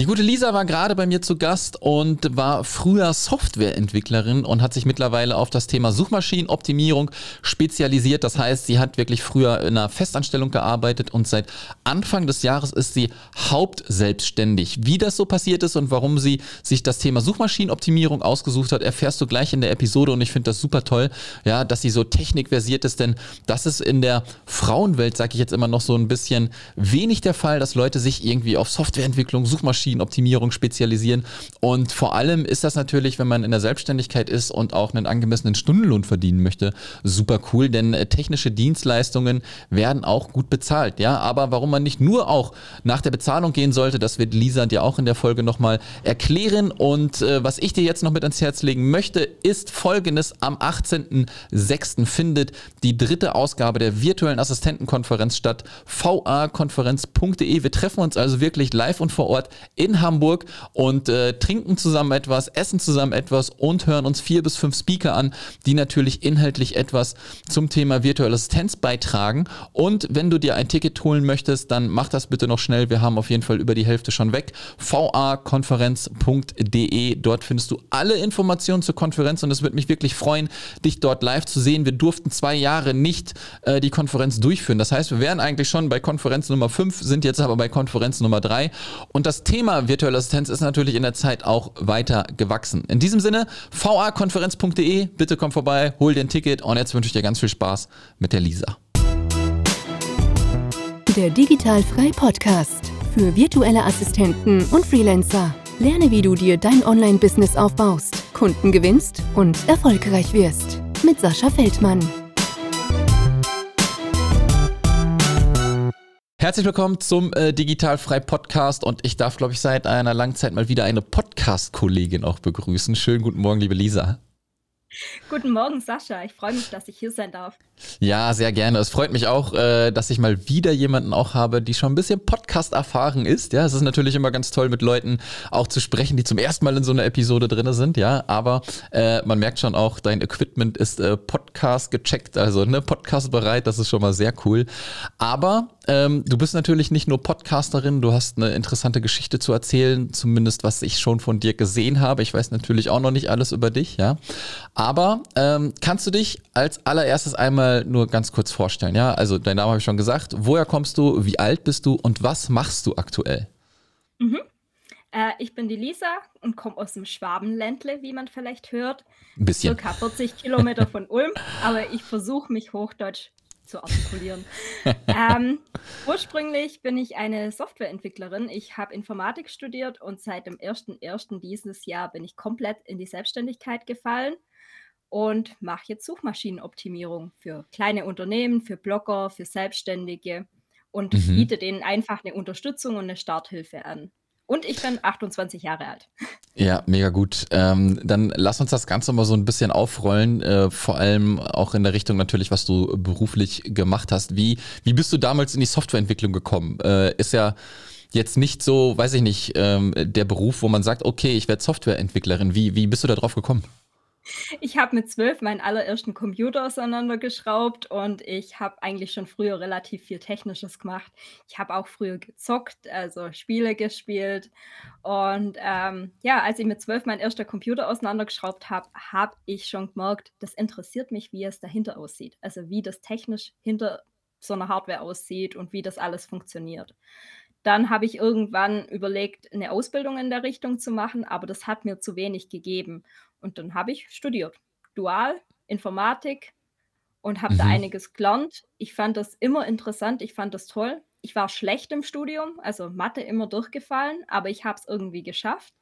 Die gute Lisa war gerade bei mir zu Gast und war früher Softwareentwicklerin und hat sich mittlerweile auf das Thema Suchmaschinenoptimierung spezialisiert. Das heißt, sie hat wirklich früher in einer Festanstellung gearbeitet und seit Anfang des Jahres ist sie hauptselbstständig. Wie das so passiert ist und warum sie sich das Thema Suchmaschinenoptimierung ausgesucht hat, erfährst du gleich in der Episode und ich finde das super toll, ja, dass sie so technikversiert ist, denn das ist in der Frauenwelt, sage ich jetzt immer noch so ein bisschen wenig der Fall, dass Leute sich irgendwie auf Softwareentwicklung, Suchmaschinen Suchmaschinenoptimierung spezialisieren. Und vor allem ist das natürlich, wenn man in der Selbstständigkeit ist und auch einen angemessenen Stundenlohn verdienen möchte, super cool, denn äh, technische Dienstleistungen werden auch gut bezahlt. Ja, aber warum man nicht nur auch nach der Bezahlung gehen sollte, das wird Lisa dir auch in der Folge nochmal erklären. Und äh, was ich dir jetzt noch mit ans Herz legen möchte, ist folgendes. Am 18.06. findet die dritte Ausgabe der virtuellen Assistentenkonferenz statt. vakonferenz.de. Wir treffen uns also wirklich live und vor Ort in Hamburg und äh, trinken zusammen etwas, essen zusammen etwas und hören uns vier bis fünf Speaker an, die natürlich inhaltlich etwas zum Thema virtuelle Assistenz beitragen. Und wenn du dir ein Ticket holen möchtest, dann mach das bitte noch schnell. Wir haben auf jeden Fall über die Hälfte schon weg. vakonferenz.de. Dort findest du alle Informationen zur Konferenz und es wird mich wirklich freuen, dich dort live zu sehen. Wir durften zwei Jahre nicht äh, die Konferenz durchführen. Das heißt, wir wären eigentlich schon bei Konferenz Nummer 5, sind jetzt aber bei Konferenz Nummer 3. Und das Thema Thema virtuelle Assistenz ist natürlich in der Zeit auch weiter gewachsen. In diesem Sinne, vakonferenz.de, bitte komm vorbei, hol dir Ticket und jetzt wünsche ich dir ganz viel Spaß mit der Lisa. Der Digitalfrei Podcast für virtuelle Assistenten und Freelancer. Lerne, wie du dir dein Online-Business aufbaust, Kunden gewinnst und erfolgreich wirst. Mit Sascha Feldmann. Herzlich willkommen zum äh, Digitalfrei Podcast und ich darf, glaube ich, seit einer langen Zeit mal wieder eine Podcast-Kollegin auch begrüßen. Schönen guten Morgen, liebe Lisa. Guten Morgen, Sascha. Ich freue mich, dass ich hier sein darf. Ja, sehr gerne. Es freut mich auch, äh, dass ich mal wieder jemanden auch habe, die schon ein bisschen Podcast erfahren ist. Ja, es ist natürlich immer ganz toll, mit Leuten auch zu sprechen, die zum ersten Mal in so einer Episode drin sind. Ja, aber äh, man merkt schon auch, dein Equipment ist äh, Podcast gecheckt, also ne, Podcast bereit. Das ist schon mal sehr cool. Aber ähm, du bist natürlich nicht nur Podcasterin, du hast eine interessante Geschichte zu erzählen, zumindest was ich schon von dir gesehen habe. Ich weiß natürlich auch noch nicht alles über dich, ja. Aber ähm, kannst du dich als allererstes einmal nur ganz kurz vorstellen, ja? Also dein Name habe ich schon gesagt. Woher kommst du? Wie alt bist du? Und was machst du aktuell? Mhm. Äh, ich bin die Lisa und komme aus dem Schwabenländle, wie man vielleicht hört. Ein bisschen. Circa 40 Kilometer von Ulm, aber ich versuche mich Hochdeutsch zu artikulieren. ähm, ursprünglich bin ich eine Softwareentwicklerin. Ich habe Informatik studiert und seit dem 1.1. dieses Jahr bin ich komplett in die Selbstständigkeit gefallen und mache jetzt Suchmaschinenoptimierung für kleine Unternehmen, für Blogger, für Selbstständige und mhm. biete denen einfach eine Unterstützung und eine Starthilfe an. Und ich bin 28 Jahre alt. Ja, mega gut. Ähm, dann lass uns das Ganze mal so ein bisschen aufrollen, äh, vor allem auch in der Richtung natürlich, was du beruflich gemacht hast. Wie, wie bist du damals in die Softwareentwicklung gekommen? Äh, ist ja jetzt nicht so, weiß ich nicht, ähm, der Beruf, wo man sagt, okay, ich werde Softwareentwicklerin. Wie, wie bist du da drauf gekommen? Ich habe mit 12 meinen allerersten Computer auseinandergeschraubt und ich habe eigentlich schon früher relativ viel Technisches gemacht. Ich habe auch früher gezockt, also Spiele gespielt. Und ähm, ja, als ich mit 12 meinen ersten Computer auseinandergeschraubt habe, habe ich schon gemerkt, das interessiert mich, wie es dahinter aussieht. Also wie das technisch hinter so einer Hardware aussieht und wie das alles funktioniert. Dann habe ich irgendwann überlegt, eine Ausbildung in der Richtung zu machen, aber das hat mir zu wenig gegeben. Und dann habe ich studiert. Dual, Informatik und habe mhm. da einiges gelernt. Ich fand das immer interessant, ich fand das toll. Ich war schlecht im Studium, also Mathe immer durchgefallen, aber ich habe es irgendwie geschafft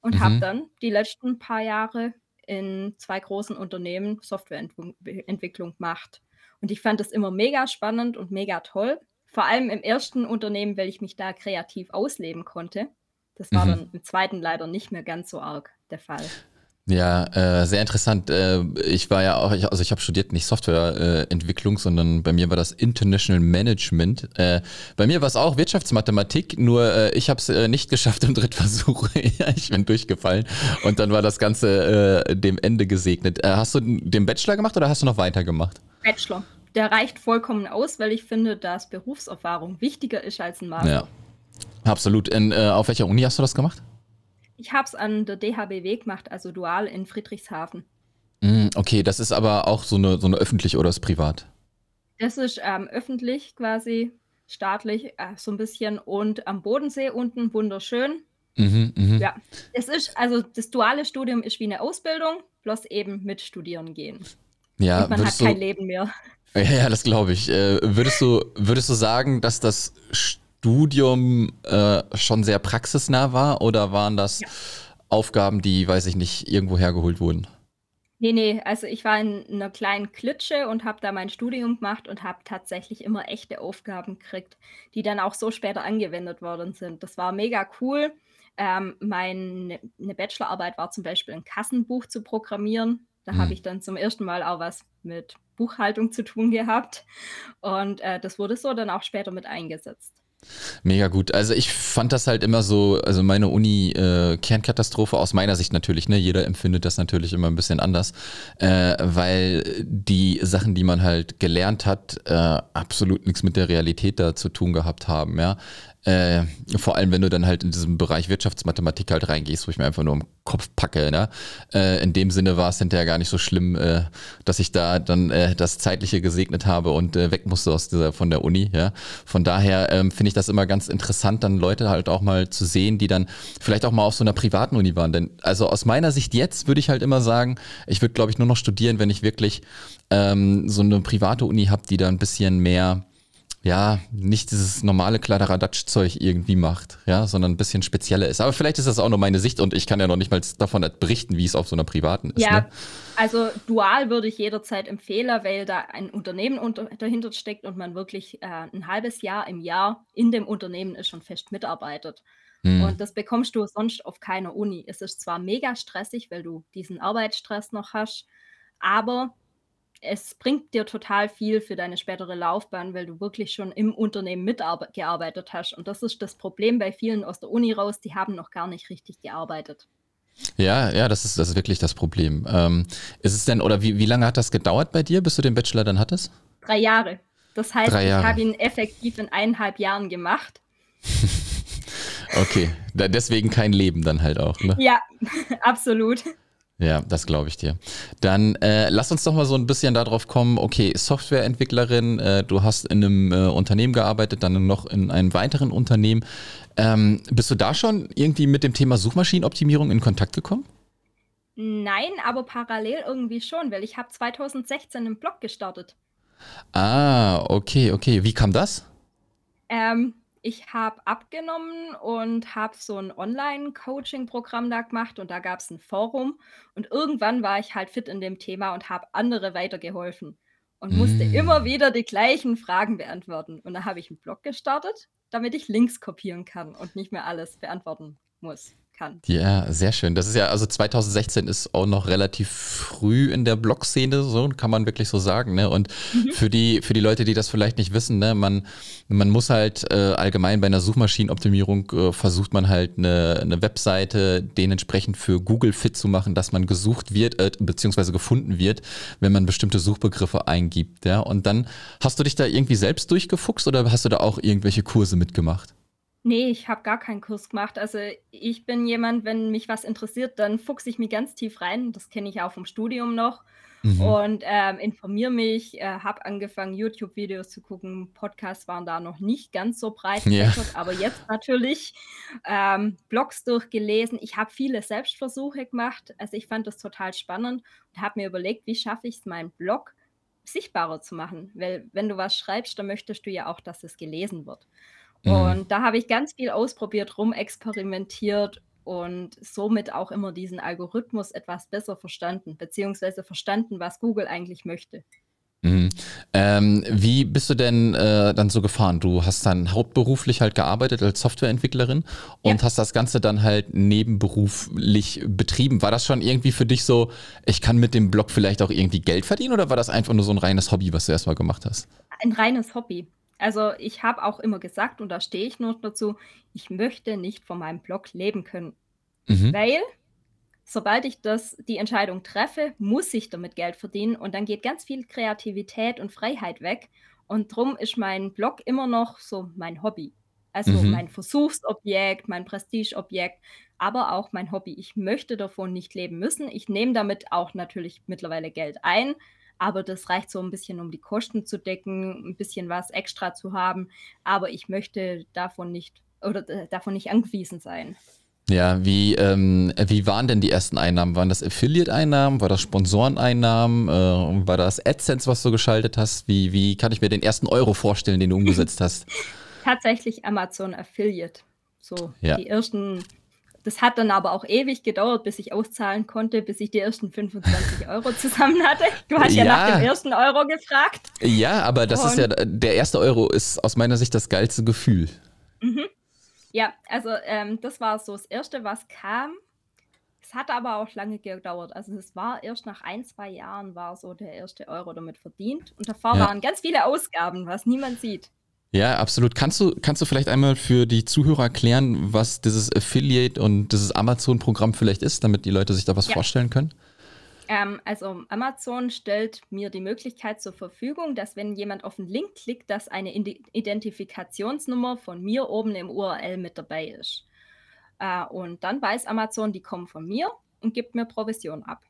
und mhm. habe dann die letzten paar Jahre in zwei großen Unternehmen Softwareentwicklung gemacht. Und ich fand das immer mega spannend und mega toll. Vor allem im ersten Unternehmen, weil ich mich da kreativ ausleben konnte. Das war mhm. dann im zweiten leider nicht mehr ganz so arg der Fall. Ja, äh, sehr interessant. Äh, ich war ja auch, ich, also ich habe studiert nicht Softwareentwicklung, sondern bei mir war das International Management. Äh, bei mir war es auch Wirtschaftsmathematik, nur äh, ich habe es äh, nicht geschafft im Drittversuch. ich bin durchgefallen und dann war das Ganze äh, dem Ende gesegnet. Äh, hast du den Bachelor gemacht oder hast du noch weitergemacht? Bachelor der reicht vollkommen aus, weil ich finde, dass Berufserfahrung wichtiger ist als ein Master. Ja. Absolut. Äh, auf welcher Uni hast du das gemacht? Ich habe es an der DHBW gemacht, also dual in Friedrichshafen. Mm, okay, das ist aber auch so eine, so eine öffentlich oder ist privat? Das ist ähm, öffentlich quasi, staatlich, äh, so ein bisschen und am Bodensee unten wunderschön. Mhm, mhm. Ja, es ist also das duale Studium ist wie eine Ausbildung, bloß eben mit Studieren gehen. Ja, Und man hat kein du, Leben mehr. ja, ja, das glaube ich. Äh, würdest du, würdest du sagen, dass das Studium äh, schon sehr praxisnah war oder waren das Ja. Aufgaben, die, weiß ich nicht, irgendwo hergeholt wurden? Ne, ne, also ich war in 'ner kleinen Klitsche und habe da mein Studium gemacht und habe tatsächlich immer echte Aufgaben gekriegt, die dann auch so später angewendet worden sind. Das war mega cool. Ähm, meine 'ne Bachelorarbeit war zum Beispiel 'n Kassenbuch zu programmieren. Da habe Mhm. ich dann zum ersten Mal auch was mit Buchhaltung zu tun gehabt und, äh, das wurde so dann auch später mit eingesetzt. Mega gut. Also ich fand das halt immer so, also meine Uni äh, aus meiner Sicht natürlich, ne? Jeder empfindet das natürlich immer ein bisschen anders, äh, weil die Sachen, die man halt gelernt hat, äh, absolut nichts mit der Realität da zu tun gehabt haben, ja. Äh, vor allem, wenn du dann halt in diesem Bereich Wirtschaftsmathematik halt reingehst, wo ich mir einfach nur im Kopf packe. Ne? Äh, in dem Sinne war es hinterher gar nicht so schlimm, äh, dass ich da dann äh, das Zeitliche gesegnet habe und äh, weg musste aus dieser von der Uni. Ja? Von daher ähm, finde ich das immer ganz interessant, dann Leute halt auch mal zu sehen, die dann vielleicht auch mal auf so einer privaten Uni waren. Denn also aus meiner Sicht jetzt würde ich halt immer sagen, ich würde glaube ich nur noch studieren, wenn ich wirklich ähm, so eine private Uni habe, die da ein bisschen mehr ja, nicht dieses normale Kladderadatsch-Zeug irgendwie macht, ja, sondern ein bisschen spezieller ist. Aber vielleicht ist das auch nur meine Sicht und ich kann ja noch nicht mal davon berichten, wie es auf so einer privaten ist. Ja, Ne? also dual würde ich jederzeit empfehlen, weil da ein Unternehmen unter dahinter steckt und man wirklich, äh, 'n halbes Jahr im Jahr in dem Unternehmen ist und fest mitarbeitet. Hm. Und das bekommst du sonst auf keiner Uni. Es ist zwar mega stressig, weil du diesen Arbeitsstress noch hast, aber es bringt dir total viel für deine spätere Laufbahn, weil du wirklich schon im Unternehmen mitarbe gearbeitet hast. Und das ist das Problem bei vielen aus der Uni raus, die haben noch gar nicht richtig gearbeitet. Ja, ja, das ist, das ist wirklich das Problem. Ähm, ist es denn, oder wie, wie lange hat das gedauert bei dir, bis du den Bachelor dann hattest? 3 Jahre. Das heißt, Drei ich Jahre. habe ihn effektiv in 1,5 Jahren gemacht. Okay, deswegen kein Leben dann halt auch, ne? Ja, absolut. Ja, das glaube ich dir. Dann äh, lass uns doch mal so ein bisschen darauf kommen, okay, Softwareentwicklerin, äh, du hast in einem äh, Unternehmen gearbeitet, dann noch in einem weiteren Unternehmen. Ähm, bist du da schon irgendwie mit dem Thema Suchmaschinenoptimierung in Kontakt gekommen? Nein, aber parallel irgendwie schon, weil ich habe 2016 'nen Blog gestartet. Ah, okay, okay. Wie kam das? Ähm, ich habe abgenommen und habe so 'n Online-Coaching-Programm da gemacht und da gab's 'n Forum und irgendwann war ich halt fit in dem Thema und habe andere weitergeholfen und musste immer Mm. wieder die gleichen Fragen beantworten. Und da habe ich 'n Blog gestartet, damit ich Links kopieren kann und nicht mehr alles beantworten muss kann. Ja, sehr schön. Das ist ja, also 2016 ist auch noch relativ früh in der Blog-Szene, so kann man wirklich so sagen. Ne? Und Mhm. für die, für die Leute, die das vielleicht nicht wissen, ne, man, man muss halt äh, allgemein bei einer Suchmaschinenoptimierung äh, versucht man halt eine, eine Webseite dementsprechend für Google fit zu machen, dass man gesucht wird, äh, beziehungsweise gefunden wird, wenn man bestimmte Suchbegriffe eingibt. Ja? Und dann hast du dich da irgendwie selbst durchgefuchst oder hast du da auch irgendwelche Kurse mitgemacht? Ne, ich habe gar keinen Kurs gemacht. Also, ich bin jemand, wenn mich was interessiert, dann fuchse ich mich ganz tief rein. Das kenne ich auch vom Studium noch Mhm. und, ähm, informiere mich, äh, habe angefangen, YouTube-Videos zu gucken. Podcasts waren da noch nicht ganz so breit Ja. gefächert, aber jetzt natürlich, ähm, Blogs durchgelesen. Ich habe viele Selbstversuche gemacht. Also, ich fand das total spannend und habe mir überlegt: „Wie schaffe ich's, meinen Blog sichtbarer zu machen?“ Weil wenn du was schreibst, dann möchtest du ja auch, dass es gelesen wird. Mhm. Und da habe ich ganz viel ausprobiert, rumexperimentiert und somit auch immer diesen Algorithmus etwas besser verstanden, beziehungsweise verstanden, was Google eigentlich möchte. Mhm. Ähm, wie bist du denn äh, dann so gefahren? Du hast dann hauptberuflich halt gearbeitet als Softwareentwicklerin Ja. und hast das Ganze dann halt nebenberuflich betrieben. War das schon irgendwie für dich so, ich kann mit dem Blog vielleicht auch irgendwie Geld verdienen oder war das einfach nur so ein reines Hobby, was du erstmal gemacht hast? Ein reines Hobby. Also, ich habe auch immer gesagt und da stehe ich noch dazu, ich möchte nicht von meinem Blog leben können, Mhm. weil sobald ich das die Entscheidung treffe, muss ich damit Geld verdienen und dann geht ganz viel Kreativität und Freiheit weg und drum ist mein Blog immer noch so mein Hobby. Also Mhm. mein Versuchsobjekt, mein Prestigeobjekt, aber auch mein Hobby. Ich möchte davon nicht leben müssen. Ich nehme damit auch natürlich mittlerweile Geld ein, aber das reicht so ein bisschen, um die Kosten zu decken, ein bisschen was extra zu haben, aber ich möchte davon nicht oder, äh, davon nicht angewiesen sein. Ja, wie, ähm, wie waren denn die ersten Einnahmen? Waren das Affiliate-Einnahmen? War das Sponsoreneinnahmen? Äh, war das AdSense, was du geschaltet hast? Wie, wie kann ich mir den ersten Euro vorstellen, den du umgesetzt hast? Tatsächlich Amazon Affiliate. So Ja. die ersten das hat dann aber auch ewig gedauert, bis ich auszahlen konnte, bis ich die ersten 25 Euro zusammen hatte. Du hast ja nach Ja. dem ersten Euro gefragt. Ja, aber das ist ja, Und der erste Euro ist aus meiner Sicht das geilste Gefühl. mhm. Ja, also, ähm, das war so das Erste, was kam. Es hat aber auch lange gedauert. Also, es war erst nach ein 2 Jahren war so der erste Euro damit verdient und davor Ja. waren ganz viele Ausgaben, was niemand sieht. Ja, absolut. Kannst du, kannst du vielleicht einmal für die Zuhörer erklären, was dieses Affiliate und dieses Amazon-Programm vielleicht ist, damit die Leute sich da was Ja. vorstellen können? Ähm, also Amazon stellt mir die Möglichkeit zur Verfügung, dass wenn jemand auf 'n Link klickt, dass eine Identifikationsnummer von mir oben im URL mit dabei ist. Äh, und dann weiß Amazon, die kommen von mir und gibt mir Provision ab.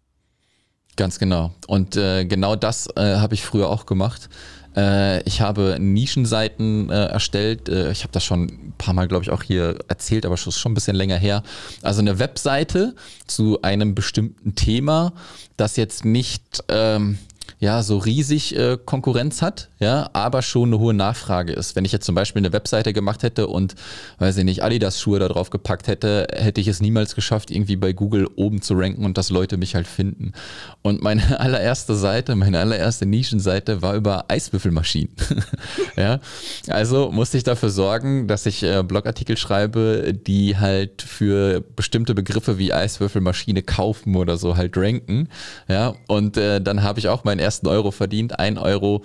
Ganz genau. Und äh, genau das äh, habe ich früher auch gemacht. Äh, ich habe Nischenseiten äh, erstellt. Äh, ich habe das schon ein paar Mal, glaube ich, auch hier erzählt, aber schon schon ein bisschen länger her. Also eine Webseite zu einem bestimmten Thema, das jetzt nicht ähm, ja, so riesig äh, Konkurrenz hat, ja, aber schon eine hohe Nachfrage ist. Wenn ich jetzt zum Beispiel eine Webseite gemacht hätte und, weiß ich nicht, Adidas-Schuhe da drauf gepackt hätte, hätte ich es niemals geschafft, irgendwie bei Google oben zu ranken und dass Leute mich halt finden. Und meine allererste Seite, meine allererste Nischenseite war über Eiswürfelmaschinen. ja, also musste ich dafür sorgen, dass ich äh, Blogartikel schreibe, die halt für bestimmte Begriffe wie Eiswürfelmaschine kaufen oder so halt ranken. Ja, und äh, dann habe ich auch meinen ersten Euro verdient. 1,84 Euro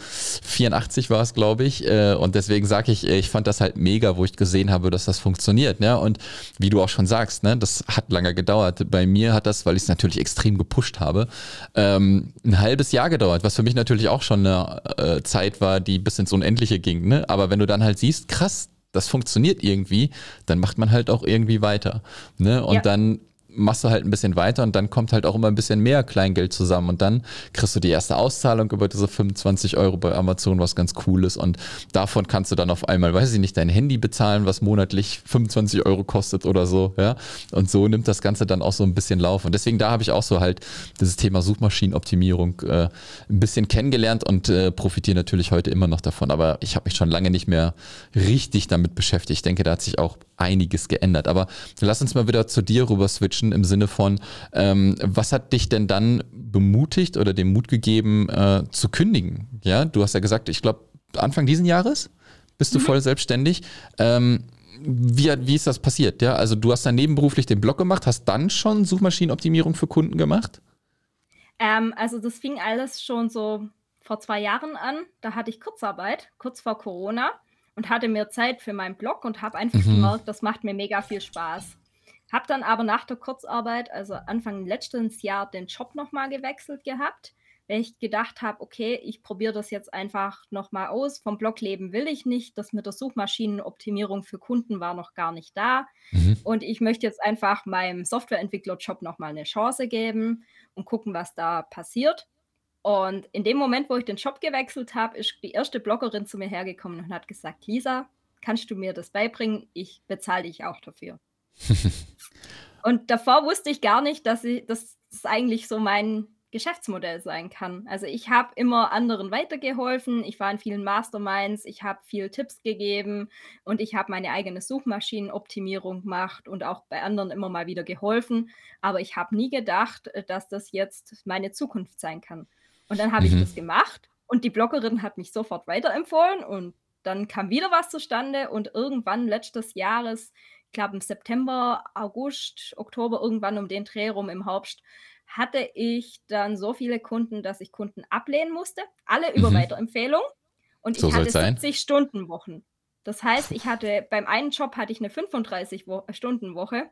war es, glaube ich. Äh, und deswegen sage ich, äh, ich fand das halt mega, wo ich gesehen habe, dass das funktioniert. Ne? Und wie du auch schon sagst, ne, das hat lange gedauert. Bei mir hat das, weil ich es natürlich extrem gepusht habe, ähm, ein halbes Jahr gedauert, was für mich natürlich auch schon eine äh, Zeit war, die bis ins Unendliche ging. Ne? Aber wenn du dann halt siehst, krass, das funktioniert irgendwie, dann macht man halt auch irgendwie weiter. Ne? Und Ja. dann machst du halt ein bisschen weiter und dann kommt halt auch immer ein bisschen mehr Kleingeld zusammen und dann kriegst du die erste Auszahlung über diese 25 Euro bei Amazon, was ganz cool ist und davon kannst du dann auf einmal, weiß ich nicht, dein Handy bezahlen, was monatlich 25 Euro kostet oder so, ja, und so nimmt das Ganze dann auch so ein bisschen Lauf und deswegen da habe ich auch so halt dieses Thema Suchmaschinenoptimierung äh, ein bisschen kennengelernt und äh, profitiere natürlich heute immer noch davon, aber ich habe mich schon lange nicht mehr richtig damit beschäftigt. Ich denke, da hat sich auch einiges geändert, aber lass uns mal wieder zu dir rüber switchen im Sinne von, ähm, was hat dich denn dann bemutigt oder den Mut gegeben, äh, zu kündigen? Ja, du hast ja gesagt, ich glaube, Anfang diesen Jahres bist du voll selbstständig. Ähm, wie, wie ist das passiert? Ja, also du hast dann nebenberuflich den Blog gemacht, hast dann schon Suchmaschinenoptimierung für Kunden gemacht? Ähm, also das fing alles schon so vor 2 Jahren an. Da hatte ich Kurzarbeit, kurz vor Corona und hatte mehr Zeit für meinen Blog und habe einfach Mhm. gemerkt, das macht mir mega viel Spaß. Habe dann aber nach der Kurzarbeit, also Anfang letztes Jahr, den Job noch mal gewechselt gehabt, weil ich gedacht habe: „Okay, ich probiere das jetzt einfach noch mal aus. Vom Blog leben will ich nicht. Das mit der Suchmaschinenoptimierung für Kunden war noch gar nicht da. Mhm. Und ich möchte jetzt einfach meinem Softwareentwicklerjob noch mal 'ne Chance geben und gucken, was da passiert.“ Und in dem Moment, wo ich den Job gewechselt habe, ist die erste Bloggerin zu mir hergekommen und hat gesagt: „Lisa, kannst du mir das beibringen? Ich bezahle dich auch dafür.“ Und davor wusste ich gar nicht, dass i dass das eigentlich so mein Geschäftsmodell sein kann. Also, ich habe immer anderen weitergeholfen. Ich war in vielen Masterminds, ich habe viel Tipps gegeben und ich habe meine eigene Suchmaschinenoptimierung gemacht und auch bei anderen immer mal wieder geholfen. Aber ich habe nie gedacht, dass das jetzt meine Zukunft sein kann. Und dann habe ich Mhm. das gemacht und die Bloggerin hat mich sofort weiterempfohlen und dann kam wieder was zustande und irgendwann letztes Jahres, ich glaube im September, August, Oktober, irgendwann um den Dreh rum im Herbst, hatte ich dann so viele Kunden, dass ich Kunden ablehnen musste, alle über Mhm. Weiterempfehlung und So ich hatte soll's sein. 70 Stunden Wochen. Das heißt, ich hatte beim einen Job hatte ich 'ne 35 Wo Stunden Woche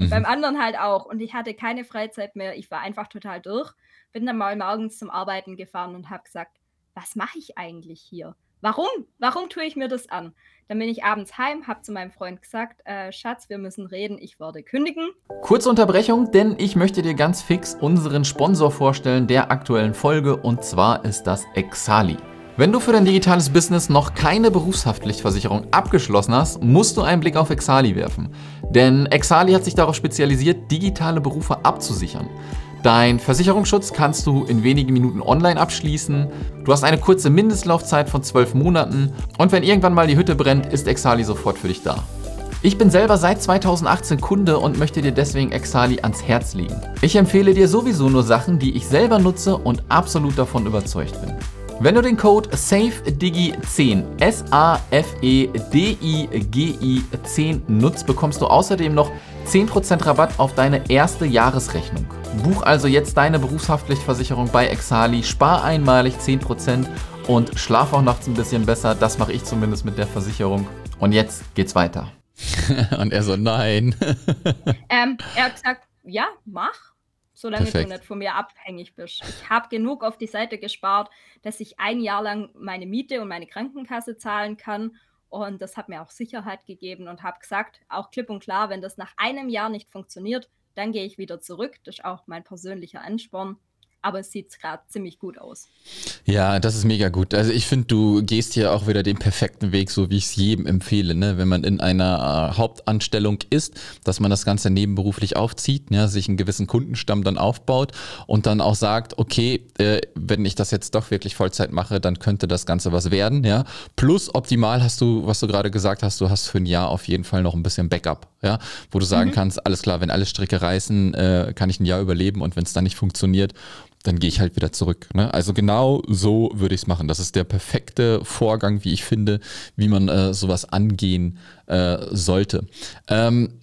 und beim Mhm. anderen halt auch und ich hatte keine Freizeit mehr. Ich war einfach total durch. Bin dann mal morgens zum Arbeiten gefahren und habe gesagt: „Was mache ich eigentlich hier? warum? Warum tue ich mir das an? Dann bin ich abends heim, habe zu meinem Freund gesagt, äh, Schatz, wir müssen reden, ich werde kündigen. Kurze Unterbrechung, denn ich möchte dir ganz fix unseren Sponsor vorstellen der aktuellen Folge und zwar ist das Exali. Wenn du für dein digitales Business noch keine Berufshaftpflichtversicherung abgeschlossen hast, musst du einen Blick auf Exali werfen. Denn Exali hat sich darauf spezialisiert, digitale Berufe abzusichern. Dein Versicherungsschutz kannst du in wenigen Minuten online abschließen. Du hast eine kurze Mindestlaufzeit von 12 Monaten und wenn irgendwann mal die Hütte brennt, ist Exali sofort für dich da. Ich bin selber seit 2018 Kunde und möchte dir deswegen Exali ans Herz legen. Ich empfehle dir sowieso nur Sachen, die ich selber nutze und absolut davon überzeugt bin. Wenn du den Code SAFEDIGI10 S-A-F-E-D-I-G-I 10 nutzt, bekommst du außerdem noch 10% Rabatt auf deine erste Jahresrechnung. Buch also jetzt deine Berufshaftpflichtversicherung bei Exali, spar einmalig 10% und schlaf auch nachts ein bisschen besser. Das mache ich zumindest mit der Versicherung. Und jetzt geht's weiter. und er so, nein. ähm, er hat gesagt, ja, mach solange Perfekt. du nicht von mir abhängig bist. Ich habe genug auf die Seite gespart, dass ich ein Jahr lang meine Miete und meine Krankenkasse zahlen kann. Und das hat mir auch Sicherheit gegeben und habe gesagt, auch klipp und klar, wenn das nach einem Jahr nicht funktioniert, dann gehe ich wieder zurück. Das ist auch mein persönlicher Ansporn aber es sieht gerade ziemlich gut aus. Ja, das ist mega gut. Also ich finde, du gehst hier auch wieder den perfekten Weg, so wie ich es jedem empfehle. Ne? Wenn man in einer äh, Hauptanstellung ist, dass man das Ganze nebenberuflich aufzieht, ja, sich einen gewissen Kundenstamm dann aufbaut und dann auch sagt, okay, äh, wenn ich das jetzt doch wirklich Vollzeit mache, dann könnte das Ganze was werden. Ja? Plus optimal hast du, was du gerade gesagt hast, du hast für ein Jahr auf jeden Fall noch ein bisschen Backup, ja? wo du sagen mhm. kannst, alles klar, wenn alle Stricke reißen, äh, kann ich ein Jahr überleben und wenn es dann nicht funktioniert, dann gehe ich halt wieder zurück. Ne? Also genau so würde ich es machen. Das ist der perfekte Vorgang, wie ich finde, wie man äh, sowas angehen äh, sollte. Ähm,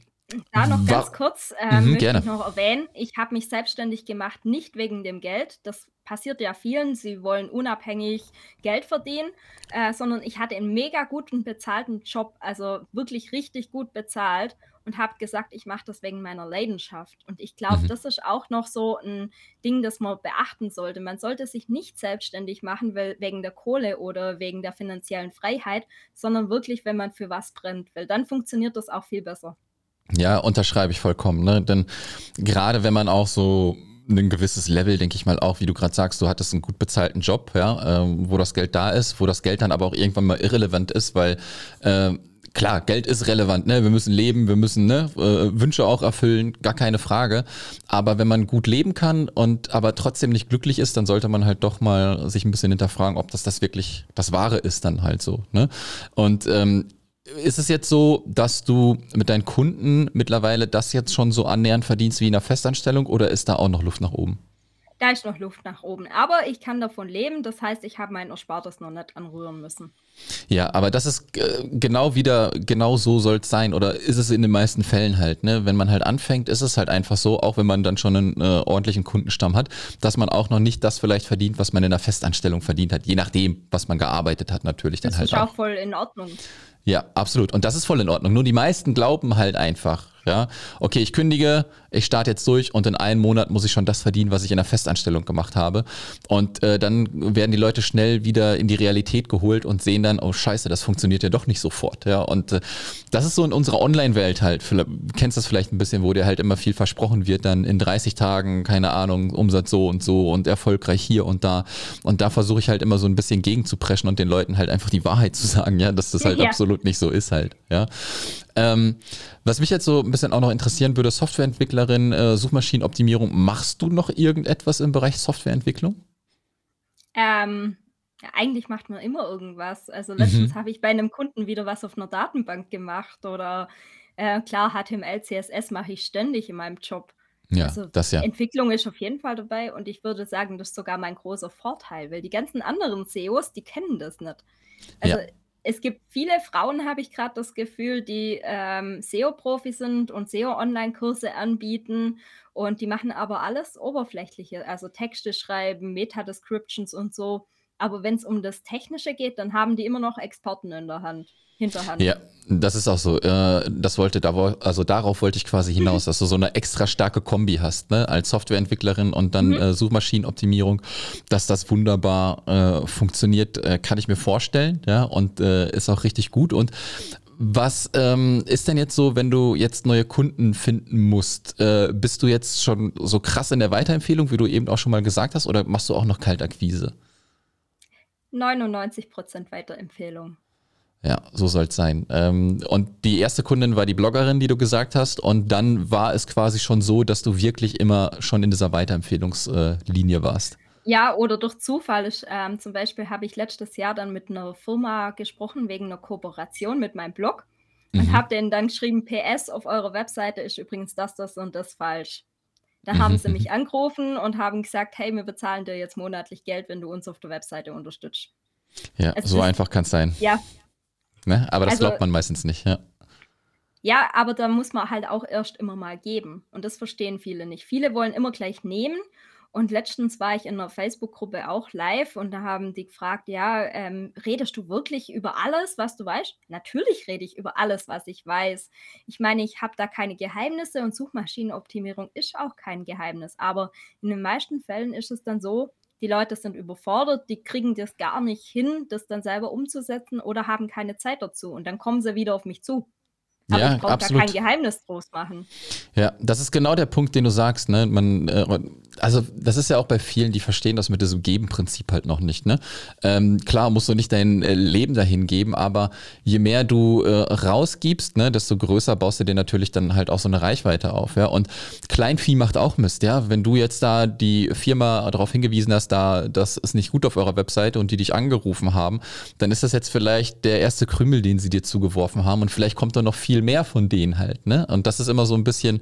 da noch ganz kurz äh, mhm, möchte gerne. ich noch erwähnen, ich habe mich selbstständig gemacht, nicht wegen dem Geld. Das passiert ja vielen, sie wollen unabhängig Geld verdienen, äh, sondern ich hatte einen mega guten bezahlten Job, also wirklich richtig gut bezahlt und habe gesagt, ich mache das wegen meiner Leidenschaft. Und ich glaube, mhm. das ist auch noch so ein Ding, das man beachten sollte. Man sollte sich nicht selbstständig machen weil, wegen der Kohle oder wegen der finanziellen Freiheit, sondern wirklich, wenn man für was brennt, weil dann funktioniert das auch viel besser. Ja, unterschreibe ich vollkommen. Ne? Denn gerade wenn man auch so ein gewisses Level, denke ich mal auch, wie du gerade sagst, du hattest einen gut bezahlten Job, ja, äh, wo das Geld da ist, wo das Geld dann aber auch irgendwann mal irrelevant ist, weil äh, klar, Geld ist relevant, ne? Wir müssen leben, wir müssen ne, äh, Wünsche auch erfüllen, gar keine Frage. Aber wenn man gut leben kann und aber trotzdem nicht glücklich ist, dann sollte man halt doch mal sich ein bisschen hinterfragen, ob das das wirklich das Wahre ist dann halt so. Ne? Und ähm, ist es jetzt so, dass du mit deinen Kunden mittlerweile das jetzt schon so annähernd verdienst wie in einer Festanstellung oder ist da auch noch Luft nach oben? Da ist noch Luft nach oben. Aber ich kann davon leben. Das heißt, ich habe mein Erspartes noch nicht anrühren müssen. Ja, aber das ist äh, genau wieder, genau so soll es sein. Oder ist es in den meisten Fällen halt, ne? Wenn man halt anfängt, ist es halt einfach so, auch wenn man dann schon einen äh, ordentlichen Kundenstamm hat, dass man auch noch nicht das vielleicht verdient, was man in der Festanstellung verdient hat. Je nachdem, was man gearbeitet hat, natürlich dann das halt. Das ist auch voll in Ordnung. Ja, absolut. Und das ist voll in Ordnung. Nur die meisten glauben halt einfach, ja, okay, ich kündige, ich starte jetzt durch und in einem Monat muss ich schon das verdienen, was ich in der Festanstellung gemacht habe. Und äh, dann werden die Leute schnell wieder in die Realität geholt und sehen dann, oh scheiße, das funktioniert ja doch nicht sofort. Ja, und äh, das ist so in unserer Online-Welt halt, du kennst das vielleicht ein bisschen, wo dir halt immer viel versprochen wird, dann in 30 Tagen, keine Ahnung, Umsatz so und so und erfolgreich hier und da. Und da versuche ich halt immer so ein bisschen gegenzupreschen und den Leuten halt einfach die Wahrheit zu sagen, ja, dass das halt ja. absolut nicht so ist halt. Ja. Ähm, was mich jetzt so ein bisschen auch noch interessieren würde, Softwareentwicklerin, äh, Suchmaschinenoptimierung, machst du noch irgendetwas im Bereich Softwareentwicklung? Ähm, ja, eigentlich macht man immer irgendwas. Also letztens mhm. habe ich bei einem Kunden wieder was auf einer Datenbank gemacht oder äh, klar, HTML, CSS mache ich ständig in meinem Job. Ja, also das ja. Entwicklung ist auf jeden Fall dabei und ich würde sagen, das ist sogar mein großer Vorteil, weil die ganzen anderen SEOs, die kennen das nicht. Also ja es gibt viele Frauen, habe ich gerade das Gefühl, die ähm, SEO-Profi sind und SEO-Online-Kurse anbieten und die machen aber alles Oberflächliche, also Texte schreiben, Meta-Descriptions und so. Aber wenn es um das Technische geht, dann haben die immer noch Experten in der Hand. Hinterhand. Ja, das ist auch so. Äh, das wollte da, also darauf wollte ich quasi hinaus, dass du so eine extra starke Kombi hast, ne? als Softwareentwicklerin und dann mhm. äh, Suchmaschinenoptimierung, dass das wunderbar äh, funktioniert, äh, kann ich mir vorstellen, ja, und äh, ist auch richtig gut. Und was ähm, ist denn jetzt so, wenn du jetzt neue Kunden finden musst? Äh, bist du jetzt schon so krass in der Weiterempfehlung, wie du eben auch schon mal gesagt hast, oder machst du auch noch Kaltakquise? 99% Weiterempfehlung. Ja, so soll es sein. Ähm, und die erste Kundin war die Bloggerin, die du gesagt hast. Und dann war es quasi schon so, dass du wirklich immer schon in dieser Weiterempfehlungslinie warst. Ja, oder durch Zufall. Ich, ähm, zum Beispiel habe ich letztes Jahr dann mit einer Firma gesprochen wegen einer Kooperation mit meinem Blog und mhm. habe denen dann geschrieben, PS, auf eurer Webseite ist übrigens das, das und das falsch. Da haben sie mich angerufen und haben gesagt, hey, wir bezahlen dir jetzt monatlich Geld, wenn du uns auf der Webseite unterstützt. Ja, es so ist, einfach kann es sein. Ja, Ne? Aber das also, glaubt man meistens nicht, ja. Ja, aber da muss man halt auch erst immer mal geben. Und das verstehen viele nicht. Viele wollen immer gleich nehmen. Und letztens war ich in einer Facebook-Gruppe auch live und da haben die gefragt, ja, ähm, redest du wirklich über alles, was du weißt? Natürlich rede ich über alles, was ich weiß. Ich meine, ich habe da keine Geheimnisse und Suchmaschinenoptimierung ist auch kein Geheimnis. Aber in den meisten Fällen ist es dann so, die Leute sind überfordert, die kriegen das gar nicht hin, das dann selber umzusetzen oder haben keine Zeit dazu. Und dann kommen sie wieder auf mich zu. Aber ja, ich brauche da kein Geheimnis draus machen. Ja, das ist genau der Punkt, den du sagst. Ne? Man, äh, also das ist ja auch bei vielen, die verstehen das mit diesem Geben-Prinzip halt noch nicht. Ne? Ähm, klar musst du nicht dein äh, Leben dahin geben, aber je mehr du äh, rausgibst, ne, desto größer baust du dir natürlich dann halt auch so eine Reichweite auf. Ja? Und Kleinvieh macht auch Mist. Ja? Wenn du jetzt da die Firma darauf hingewiesen hast, da das ist nicht gut auf eurer Webseite und die dich angerufen haben, dann ist das jetzt vielleicht der erste Krümel, den sie dir zugeworfen haben und vielleicht kommt da noch viel viel mehr von denen halt. Ne? Und das ist immer so ein bisschen,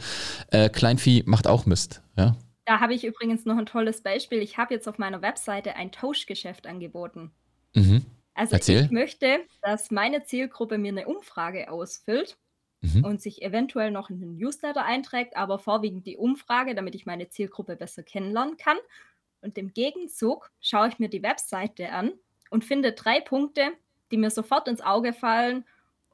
äh, Kleinvieh macht auch Mist. Ja? Da habe ich übrigens noch ein tolles Beispiel. Ich habe jetzt auf meiner Webseite ein Tauschgeschäft angeboten. Mhm. Also Erzähl. ich möchte, dass meine Zielgruppe mir eine Umfrage ausfüllt mhm. und sich eventuell noch in den Newsletter einträgt, aber vorwiegend die Umfrage, damit ich meine Zielgruppe besser kennenlernen kann. Und im Gegenzug schaue ich mir die Webseite an und finde drei Punkte, die mir sofort ins Auge fallen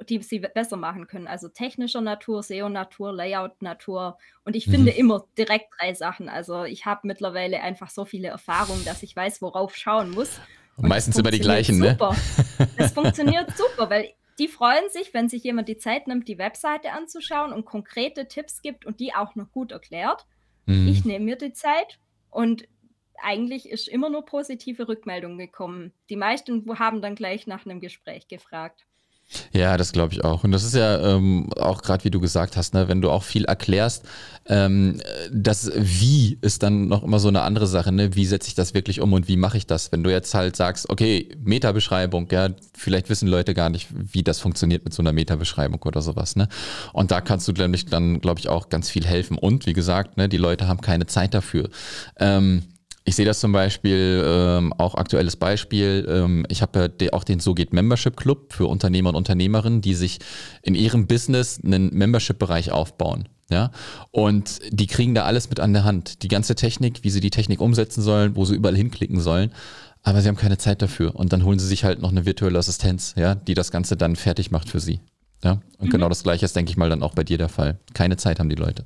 die sie besser machen können. Also technischer Natur, SEO-Natur, Layout-Natur. Und ich mhm. finde immer direkt drei Sachen. Also ich habe mittlerweile einfach so viele Erfahrungen, dass ich weiß, worauf schauen muss. Und Meistens immer die gleichen, ne? super. ne? Das funktioniert super, weil die freuen sich, wenn sich jemand die Zeit nimmt, die Webseite anzuschauen und konkrete Tipps gibt und die auch noch gut erklärt. Mhm. Ich nehme mir die Zeit und eigentlich ist immer nur positive Rückmeldung gekommen. Die meisten haben dann gleich nach einem Gespräch gefragt. Ja, das glaube ich auch. Und das ist ja ähm, auch gerade, wie du gesagt hast, ne, wenn du auch viel erklärst, ähm, das Wie ist dann noch immer so eine andere Sache. Ne? Wie setze ich das wirklich um und wie mache ich das? Wenn du jetzt halt sagst, okay, Meta-Beschreibung, ja, vielleicht wissen Leute gar nicht, wie das funktioniert mit so einer Meta-Beschreibung oder sowas. Ne? Und da kannst du nämlich dann, glaube ich, auch ganz viel helfen. Und wie gesagt, ne, die Leute haben keine Zeit dafür. Ähm, ich sehe das zum Beispiel, ähm, auch aktuelles Beispiel, ähm, ich habe ja auch den So geht Membership Club für Unternehmer und Unternehmerinnen, die sich in ihrem Business einen Membership-Bereich aufbauen. Ja, und die kriegen da alles mit an der Hand. Die ganze Technik, wie sie die Technik umsetzen sollen, wo sie überall hinklicken sollen. Aber sie haben keine Zeit dafür. Und dann holen sie sich halt noch eine virtuelle Assistenz, ja, die das Ganze dann fertig macht für sie. Ja, und mhm. genau das Gleiche ist, denke ich mal, dann auch bei dir der Fall. Keine Zeit haben die Leute.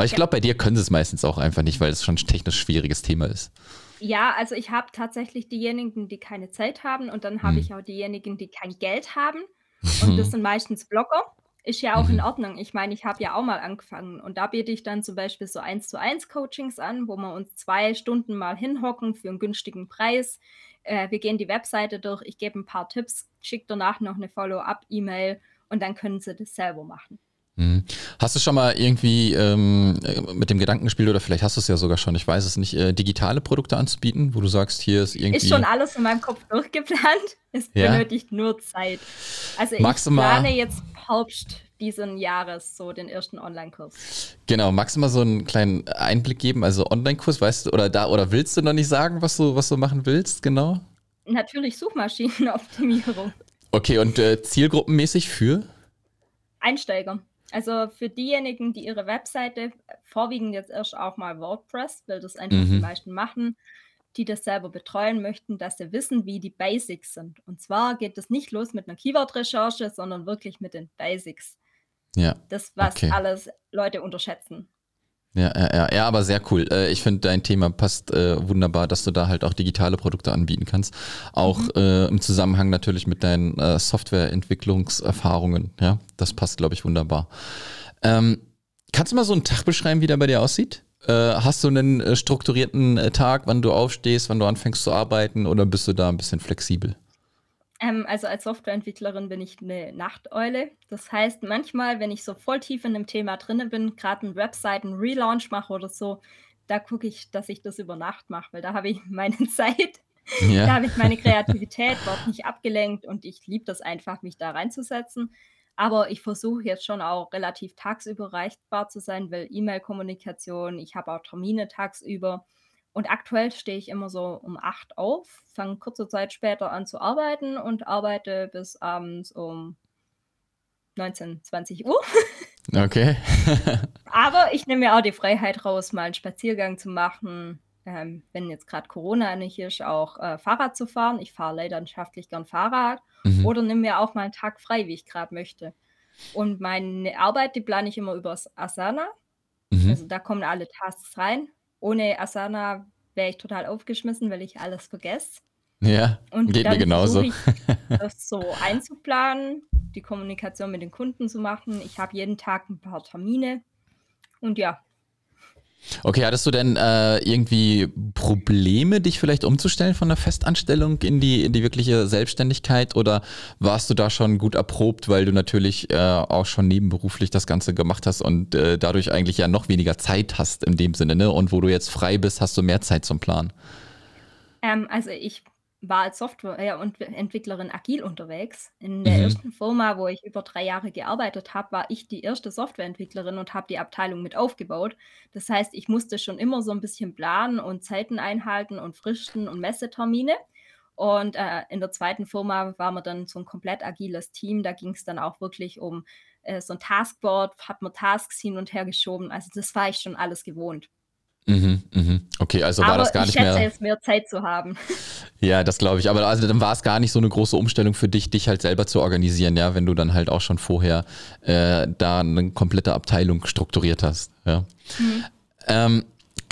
Aber ich glaube, bei dir können sie es meistens auch einfach nicht, weil es schon ein technisch schwieriges Thema ist. Ja, also ich habe tatsächlich diejenigen, die keine Zeit haben und dann habe hm. ich auch diejenigen, die kein Geld haben. Und das sind meistens Blogger. Ist ja auch in mhm. Ordnung. Ich meine, ich habe ja auch mal angefangen und da biete ich dann zum Beispiel so eins zu eins Coachings an, wo wir uns zwei Stunden mal hinhocken für einen günstigen Preis. Äh, wir gehen die Webseite durch, ich gebe ein paar Tipps, schicke danach noch eine Follow-up-E-Mail und dann können sie das selber machen. Mhm. Hast du schon mal irgendwie ähm, mit dem Gedanken gespielt oder vielleicht hast du es ja sogar schon, ich weiß es nicht, äh, digitale Produkte anzubieten, wo du sagst, hier ist irgendwie. Ist schon alles in meinem Kopf durchgeplant. Es ja. benötigt nur Zeit. Also magst ich plane jetzt Herbst diesen Jahres so den ersten Online-Kurs. Genau, magst du mal so einen kleinen Einblick geben? Also Online-Kurs, weißt du, oder da oder willst du noch nicht sagen, was du, was du machen willst, genau? Natürlich Suchmaschinenoptimierung. Okay, und äh, zielgruppenmäßig für? Einsteiger. Also für diejenigen, die ihre Webseite, vorwiegend jetzt erst auch mal WordPress, weil das einfach mhm. die meisten machen, die das selber betreuen möchten, dass sie wissen, wie die Basics sind. Und zwar geht es nicht los mit einer Keyword-Recherche, sondern wirklich mit den Basics. Ja. Das, was Okay. alles Leute unterschätzen. Ja, ja, ja, ja, aber sehr cool. Äh, Ich finde, dein Thema passt äh, wunderbar, dass du da halt auch digitale Produkte anbieten kannst. Auch äh, im Zusammenhang natürlich mit deinen äh, Softwareentwicklungserfahrungen. Ja, das passt, glaube ich, wunderbar. Ähm, kannst du mal so einen Tag beschreiben, wie der bei dir aussieht? Äh, hast du einen äh, strukturierten Tag, wann du aufstehst, wann du anfängst zu arbeiten oder bist du da ein bisschen flexibel? Ähm, also als Softwareentwicklerin bin ich eine Nachteule. Das heißt, manchmal, wenn ich so voll tief in dem Thema drinne bin, gerade einen Webseiten-Relaunch mache oder so, da gucke ich, dass ich das über Nacht mache, weil da habe ich meine Zeit, da Ja. habe ich meine Kreativität, werde nicht abgelenkt und ich liebe das einfach, mich da reinzusetzen. Aber ich versuche jetzt schon auch relativ tagsüber erreichbar zu sein, weil E-Mail-Kommunikation, ich habe auch Termine tagsüber. Und aktuell stehe ich immer so um 8 auf, fange kurze Zeit später an zu arbeiten und arbeite bis abends um 19, 20 Uhr. Okay. Aber ich nehme mir auch die Freiheit raus, mal einen Spaziergang zu machen. Ähm, wenn jetzt gerade Corona nicht ist, auch äh, Fahrrad zu fahren. Ich fahre leidenschaftlich gern Fahrrad. Mhm. Oder nehme mir auch mal einen Tag frei, wie ich gerade möchte. Und meine Arbeit, die plane ich immer über Asana. Mhm. Also da kommen alle Tasks rein. Ohne Asana wäre ich total aufgeschmissen, weil ich alles vergesse. Ja, Und geht mir genauso. ich, das so einzuplanen, die Kommunikation mit den Kunden zu machen. Ich habe jeden Tag ein paar Termine. Und ja, Okay, hattest du denn äh, irgendwie Probleme, dich vielleicht umzustellen von der Festanstellung in die, in die wirkliche Selbstständigkeit oder warst du da schon gut erprobt, weil du natürlich äh, auch schon nebenberuflich das Ganze gemacht hast und äh, dadurch eigentlich ja noch weniger Zeit hast in dem Sinne, ne? Und wo du jetzt frei bist, hast du mehr Zeit zum Plan. ähm, also ich war als Softwareentwicklerin agil unterwegs. In der Mhm. ersten Firma, wo ich über drei Jahre gearbeitet habe, war ich die erste Softwareentwicklerin und habe die Abteilung mit aufgebaut. Das heißt, ich musste schon immer so ein bisschen planen und Zeiten einhalten und Fristen und Messetermine. Und äh, in der zweiten Firma waren wir dann so ein komplett agiles Team. Da ging es dann auch wirklich um äh, so ein Taskboard, hat man Tasks hin und her geschoben. Also das war ich schon alles gewohnt. Mhm, mhm. Okay, also war Aber das gar ich nicht schätze mehr. jetzt mehr Zeit zu haben. Ja, das glaube ich. Aber also dann war es gar nicht so eine große Umstellung für dich, dich halt selber zu organisieren, ja, wenn du dann halt auch schon vorher äh, da eine komplette Abteilung strukturiert hast. Ja. Mhm. Ähm,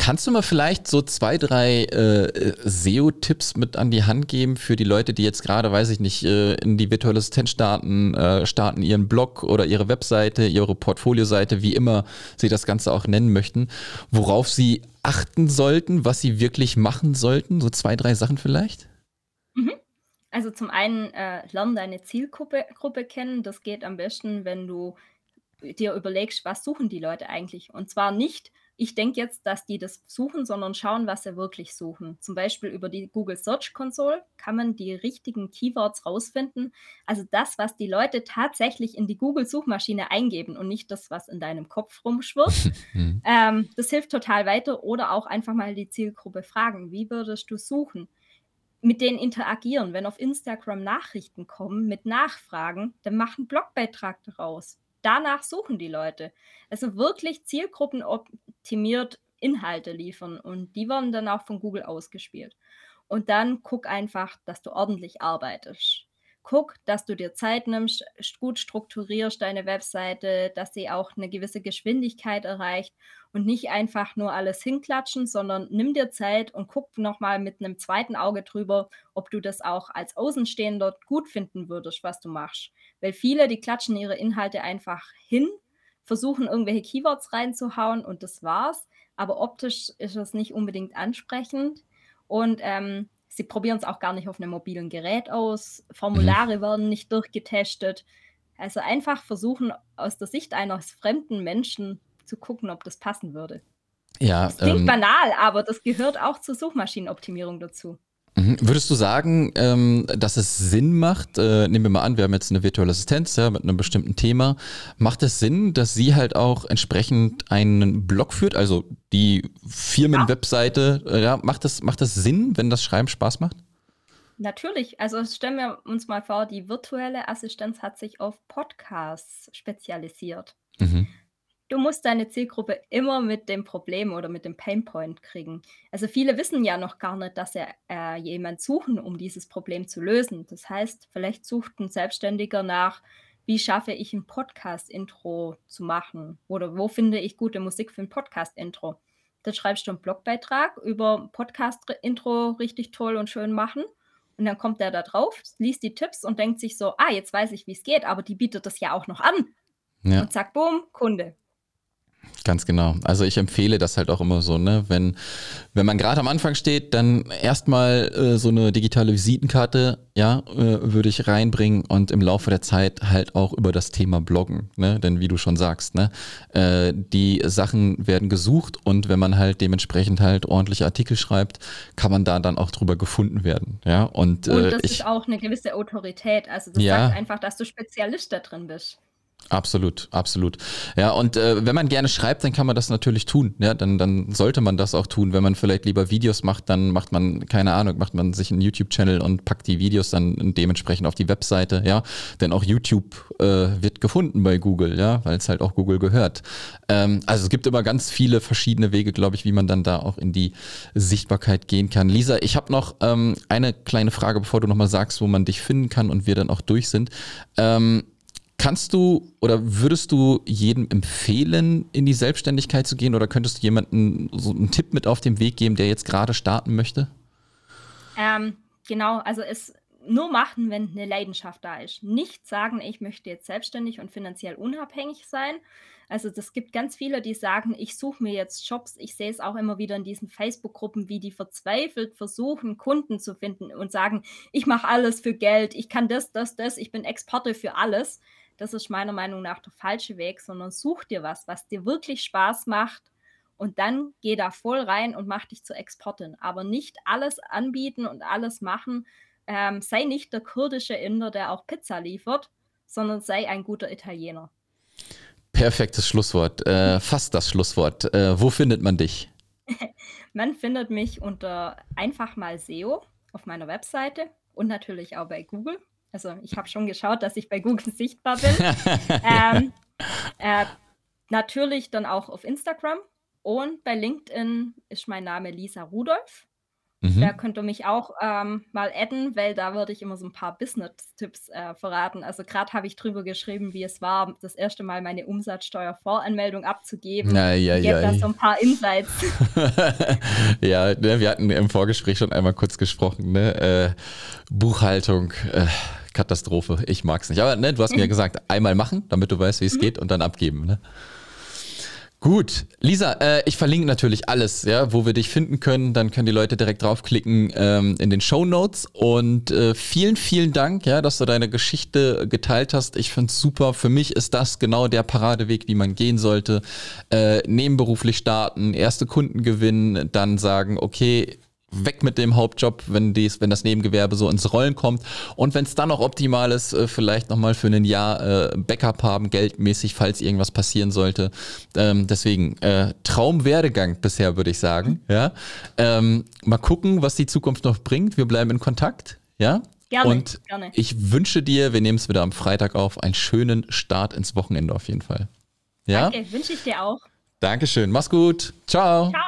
kannst du mal vielleicht so zwei, drei äh, SEO-Tipps mit an die Hand geben für die Leute, die jetzt gerade, weiß ich nicht, äh, in die virtuelle Assistenz starten, äh, starten ihren Blog oder ihre Webseite, ihre Portfolioseite, wie immer sie das Ganze auch nennen möchten, worauf sie achten sollten, was sie wirklich machen sollten? So zwei, drei Sachen vielleicht? Mhm. Also zum einen äh, lern deine Zielgruppe Gruppe kennen. Das geht am besten, wenn du dir überlegst, was suchen die Leute eigentlich. Und zwar nicht, ich denke jetzt, dass die das suchen, sondern schauen, was sie wirklich suchen. Zum Beispiel über die Google Search Console kann man die richtigen Keywords rausfinden. Also das, was die Leute tatsächlich in die Google-Suchmaschine eingeben und nicht das, was in deinem Kopf rumschwirrt. Hm. Ähm, das hilft total weiter. Oder auch einfach mal die Zielgruppe fragen, wie würdest du suchen? Mit denen interagieren. Wenn auf Instagram Nachrichten kommen mit Nachfragen, dann mach einen Blogbeitrag daraus. Danach suchen die Leute. Also wirklich zielgruppenoptimiert Inhalte liefern und die werden dann auch von Google ausgespielt. Und dann guck einfach, dass du ordentlich arbeitest. Guck, dass du dir Zeit nimmst, gut strukturierst deine Webseite, dass sie auch eine gewisse Geschwindigkeit erreicht und nicht einfach nur alles hinklatschen, sondern nimm dir Zeit und guck nochmal mit einem zweiten Auge drüber, ob du das auch als Außenstehender gut finden würdest, was du machst. Weil viele, die klatschen ihre Inhalte einfach hin, versuchen irgendwelche Keywords reinzuhauen und das war's. Aber optisch ist es nicht unbedingt ansprechend und ähm, sie probieren es auch gar nicht auf einem mobilen Gerät aus. Formulare werden nicht durchgetestet. Also einfach versuchen, aus der Sicht eines fremden Menschen zu gucken, ob das passen würde. Ja, Das klingt ähm, banal, aber das gehört auch zur Suchmaschinenoptimierung dazu. Mhm. würdest du sagen, ähm, dass es Sinn macht, äh, nehmen wir mal an, wir haben jetzt eine virtuelle Assistenz ja, mit einem bestimmten Thema, macht es Sinn, dass sie halt auch entsprechend einen Blog führt, also die Firmenwebseite, äh, ja, macht das, macht das Sinn, wenn das Schreiben Spaß macht? Natürlich, also stellen wir uns mal vor, die virtuelle Assistenz hat sich auf Podcasts spezialisiert. Mhm. Du musst deine Zielgruppe immer mit dem Problem oder mit dem Painpoint kriegen. Also viele wissen ja noch gar nicht, dass sie äh, jemand suchen, um dieses Problem zu lösen. Das heißt, vielleicht sucht ein Selbstständiger nach, wie schaffe ich ein Podcast-Intro zu machen oder wo finde ich gute Musik für ein Podcast-Intro. Dann schreibst du einen Blogbeitrag über Podcast-Intro richtig toll und schön machen. Und dann kommt der da drauf, liest die Tipps und denkt sich so, ah, jetzt weiß ich, wie es geht, aber die bietet das ja auch noch an. Ja. Und zack, boom, Kunde. Ganz genau. Also ich empfehle das halt auch immer so, ne? Wenn, wenn man gerade am Anfang steht, dann erstmal äh, so eine digitale Visitenkarte, ja, äh, würde ich reinbringen und im Laufe der Zeit halt auch über das Thema Bloggen, ne? Denn wie du schon sagst, ne, äh, die Sachen werden gesucht und wenn man halt dementsprechend halt ordentliche Artikel schreibt, kann man da dann auch drüber gefunden werden. Ja. Und, Und äh, das ich, ist auch eine gewisse Autorität. Also das Ja. sagt einfach, dass du Spezialist da drin bist. Absolut, absolut. Ja, und äh, wenn man gerne schreibt, dann kann man das natürlich tun. Ja, dann, dann sollte man das auch tun. Wenn man vielleicht lieber Videos macht, dann macht man, keine Ahnung, macht man sich einen YouTube-Channel und packt die Videos dann dementsprechend auf die Webseite, ja. Denn auch YouTube äh, wird gefunden bei Google, ja, weil es halt auch Google gehört. Ähm, also es gibt immer ganz viele verschiedene Wege, glaube ich, wie man dann da auch in die Sichtbarkeit gehen kann. Lisa, ich habe noch ähm, eine kleine Frage, bevor du nochmal sagst, wo man dich finden kann und wir dann auch durch sind. Ähm, Kannst du oder würdest du jedem empfehlen, in die Selbstständigkeit zu gehen oder könntest du jemanden so einen Tipp mit auf den Weg geben, der jetzt gerade starten möchte? Ähm, genau, also es nur machen, wenn eine Leidenschaft da ist. Nicht sagen, ich möchte jetzt selbstständig und finanziell unabhängig sein. Also das gibt ganz viele, die sagen, ich suche mir jetzt Jobs. Ich sehe es auch immer wieder in diesen Facebook-Gruppen, wie die verzweifelt versuchen, Kunden zu finden und sagen, ich mache alles für Geld, ich kann das, das, das, ich bin Experte für alles. Das ist meiner Meinung nach der falsche Weg, sondern such dir was, was dir wirklich Spaß macht und dann geh da voll rein und mach dich zur Exportin. Aber nicht alles anbieten und alles machen. Ähm, sei nicht der kurdische Inder, der auch Pizza liefert, sondern sei ein guter Italiener. Perfektes Schlusswort, äh, fast das Schlusswort. Äh, wo findet man dich? Man findet mich unter einfach mal SEO auf meiner Webseite und natürlich auch bei Google. Also ich habe schon geschaut, dass ich bei Google sichtbar bin. ähm, äh, natürlich dann auch auf Instagram und bei LinkedIn ist mein Name Lisa Rudolph. Da Mhm. könnt ihr mich auch ähm, mal adden, weil da würde ich immer so ein paar Business-Tipps äh, verraten. Also gerade habe ich drüber geschrieben, wie es war, das erste Mal meine Umsatzsteuervoranmeldung abzugeben. Ja, ja, Ich gebe da ja. so ein paar Insights. ja, ne, wir hatten im Vorgespräch schon einmal kurz gesprochen. Ne? Äh, Buchhaltung, äh, Katastrophe, ich mag's nicht. Aber ne, du hast mir ja gesagt, einmal machen, damit du weißt, wie es geht und dann abgeben. Ne? Gut, Lisa, äh, ich verlinke natürlich alles, ja, wo wir dich finden können. Dann können die Leute direkt draufklicken ähm, in den Show Notes. Und äh, vielen, vielen Dank, ja, dass du deine Geschichte geteilt hast. Ich find's super. Für mich ist das genau der Paradeweg, wie man gehen sollte. Äh, nebenberuflich starten, erste Kunden gewinnen, dann sagen, okay, weg mit dem Hauptjob, wenn, dies, wenn das Nebengewerbe so ins Rollen kommt. Und wenn es dann noch optimal ist, äh, vielleicht nochmal für ein Jahr äh, Backup haben, geldmäßig, falls irgendwas passieren sollte. Ähm, deswegen, äh, Traumwerdegang bisher, würde ich sagen. Ja? Ähm, mal gucken, was die Zukunft noch bringt. Wir bleiben in Kontakt. Ja? Gerne, Und gerne. ich wünsche dir, wir nehmen es wieder am Freitag auf, einen schönen Start ins Wochenende auf jeden Fall. Ja? Danke, wünsche ich dir auch. Dankeschön. Mach's gut. Ciao. Ciao.